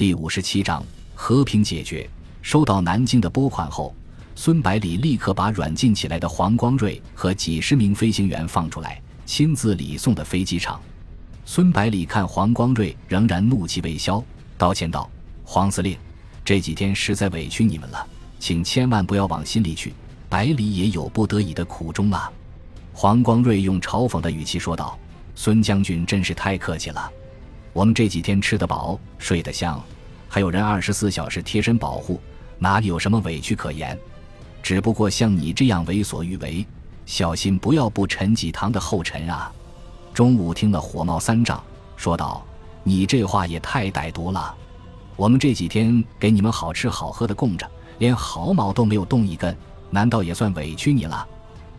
第五十七章和平解决。收到南京的拨款后，孙百里立刻把软禁起来的黄光瑞和几十名飞行员放出来，亲自礼送的飞机场。孙百里看黄光瑞仍然怒气未消，道歉道：“黄司令，这几天实在委屈你们了，请千万不要往心里去。百里也有不得已的苦衷啊。”黄光瑞用嘲讽的语气说道：“孙将军真是太客气了。”我们这几天吃得饱，睡得香，还有人二十四小时贴身保护，哪里有什么委屈可言？只不过像你这样为所欲为，小心不要步陈济棠的后尘啊！中午听了火冒三丈，说道：“你这话也太歹毒了！我们这几天给你们好吃好喝的供着，连毫毛都没有动一根，难道也算委屈你了？”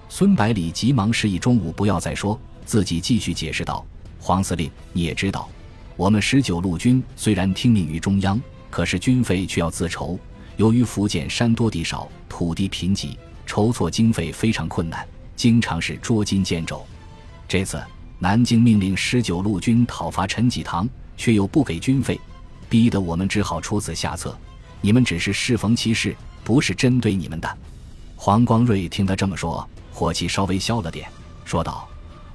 孙百里急忙示意中午不要再说，自己继续解释道：“黄司令，你也知道。”我们十九路军虽然听命于中央，可是军费却要自筹。由于福建山多地少，土地贫瘠，筹措经费非常困难，经常是捉襟见肘。这次南京命令十九路军讨伐陈济棠，却又不给军费，逼得我们只好出此下策。你们只是适逢其事，不是针对你们的。黄光瑞听他这么说，火气稍微消了点，说道。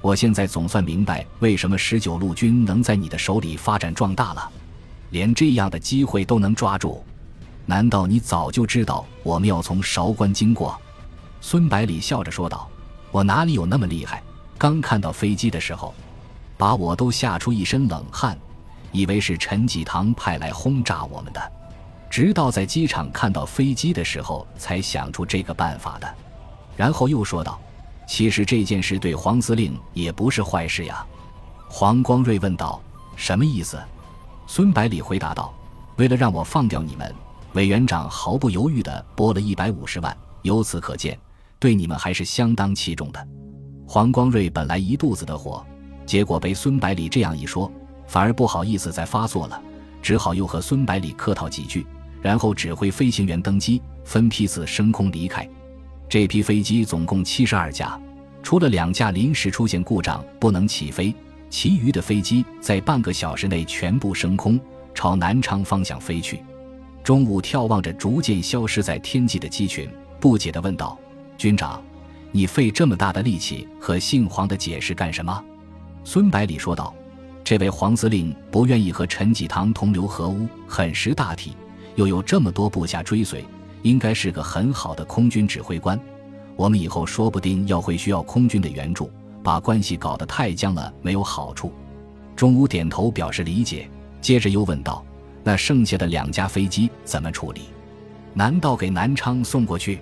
我现在总算明白为什么十九路军能在你的手里发展壮大了，连这样的机会都能抓住。难道你早就知道我们要从韶关经过？孙百里笑着说道：“我哪里有那么厉害？刚看到飞机的时候，把我都吓出一身冷汗，以为是陈济棠派来轰炸我们的。直到在机场看到飞机的时候，才想出这个办法的。”然后又说道。其实这件事对黄司令也不是坏事呀，黄光瑞问道：“什么意思？”孙百里回答道：“为了让我放掉你们，委员长毫不犹豫地拨了一百五十万。由此可见，对你们还是相当器重的。”黄光瑞本来一肚子的火，结果被孙百里这样一说，反而不好意思再发作了，只好又和孙百里客套几句，然后指挥飞行员登机，分批次升空离开。这批飞机总共七十二架，除了两架临时出现故障不能起飞，其余的飞机在半个小时内全部升空，朝南昌方向飞去。中午眺望着逐渐消失在天际的机群，不解地问道：“军长，你费这么大的力气和姓黄的解释干什么？”孙百里说道：“这位黄司令不愿意和陈济棠同流合污，很识大体，又有这么多部下追随。”应该是个很好的空军指挥官，我们以后说不定要会需要空军的援助，把关系搞得太僵了没有好处。钟武点头表示理解，接着又问道：“那剩下的两架飞机怎么处理？难道给南昌送过去？”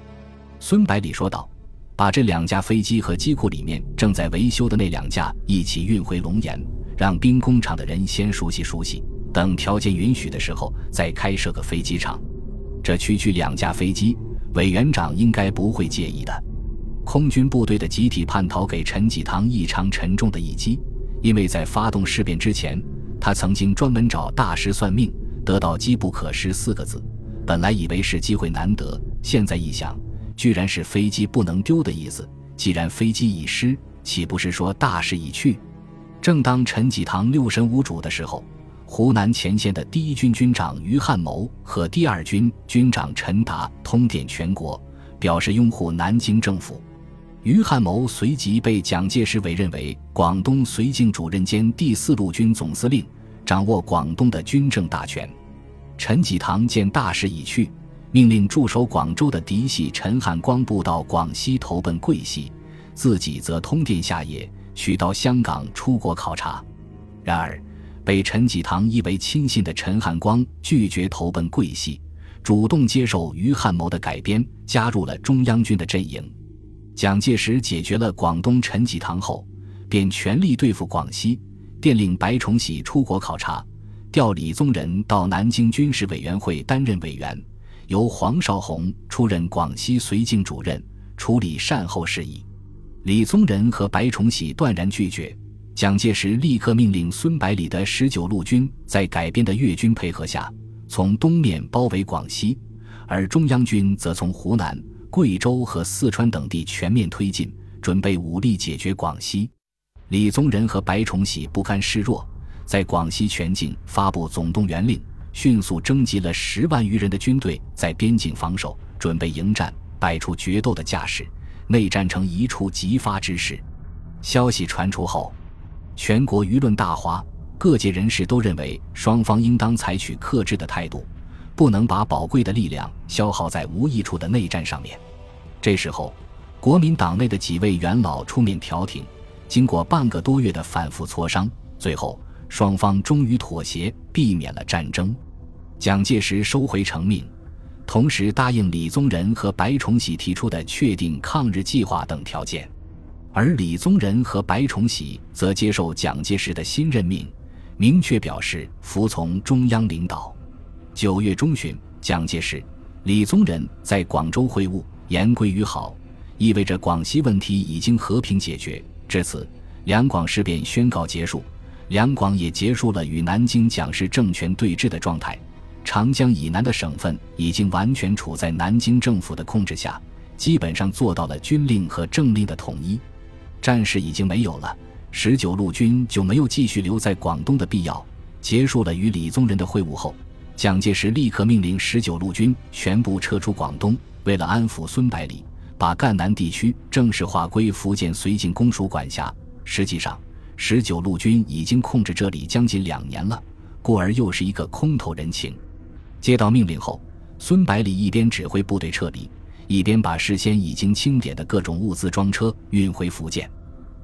孙百里说道：“把这两架飞机和机库里面正在维修的那两架一起运回龙岩，让兵工厂的人先熟悉熟悉，等条件允许的时候再开设个飞机场。”这区区两架飞机，委员长应该不会介意的。空军部队的集体叛逃给陈济棠异常沉重的一击，因为在发动事变之前，他曾经专门找大师算命，得到“机不可失”四个字。本来以为是机会难得，现在一想，居然是飞机不能丢的意思。既然飞机已失，岂不是说大势已去？正当陈济棠六神无主的时候。湖南前线的第一军军长于汉谋和第二军军长陈达通电全国，表示拥护南京政府。于汉谋随即被蒋介石委任为广东绥靖主任兼第四路军总司令，掌握广东的军政大权。陈济棠见大势已去，命令驻守广州的嫡系陈汉光部到广西投奔桂系，自己则通电下野，取到香港出国考察。然而。被陈济棠依为亲信的陈汉光拒绝投奔桂系，主动接受于汉谋的改编，加入了中央军的阵营。蒋介石解决了广东陈济棠后，便全力对付广西，电令白崇禧出国考察，调李宗仁到南京军事委员会担任委员，由黄绍竑出任广西绥靖主任，处理善后事宜。李宗仁和白崇禧断然拒绝。蒋介石立刻命令孙百里的十九路军在改编的粤军配合下，从东面包围广西，而中央军则从湖南、贵州和四川等地全面推进，准备武力解决广西。李宗仁和白崇禧不甘示弱，在广西全境发布总动员令，迅速征集了十万余人的军队，在边境防守，准备迎战，摆出决斗的架势，内战成一触即发之势。消息传出后，全国舆论大哗，各界人士都认为双方应当采取克制的态度，不能把宝贵的力量消耗在无益处的内战上面。这时候，国民党内的几位元老出面调停，经过半个多月的反复磋商，最后双方终于妥协，避免了战争。蒋介石收回成命，同时答应李宗仁和白崇禧提出的确定抗日计划等条件。而李宗仁和白崇禧则接受蒋介石的新任命，明确表示服从中央领导。九月中旬，蒋介石、李宗仁在广州会晤，言归于好，意味着广西问题已经和平解决。至此，两广事变宣告结束，两广也结束了与南京蒋氏政权对峙的状态。长江以南的省份已经完全处在南京政府的控制下，基本上做到了军令和政令的统一。战事已经没有了，十九路军就没有继续留在广东的必要。结束了与李宗仁的会晤后，蒋介石立刻命令十九路军全部撤出广东。为了安抚孙百里，把赣南地区正式划归福建绥靖公署管辖。实际上，十九路军已经控制这里将近两年了，故而又是一个空头人情。接到命令后，孙百里一边指挥部队撤离。一边把事先已经清点的各种物资装车运回福建。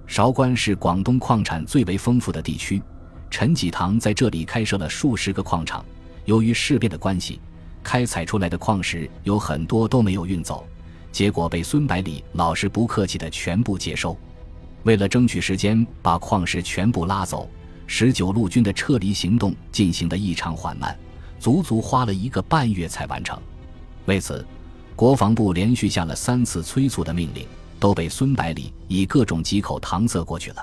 韶关是广东矿产最为丰富的地区，陈济棠在这里开设了数十个矿场。由于事变的关系，开采出来的矿石有很多都没有运走，结果被孙百里老实不客气的全部接收。为了争取时间把矿石全部拉走，十九路军的撤离行动进行得异常缓慢，足足花了一个半月才完成。为此。国防部连续下了三次催促的命令，都被孙百里以各种借口搪塞过去了。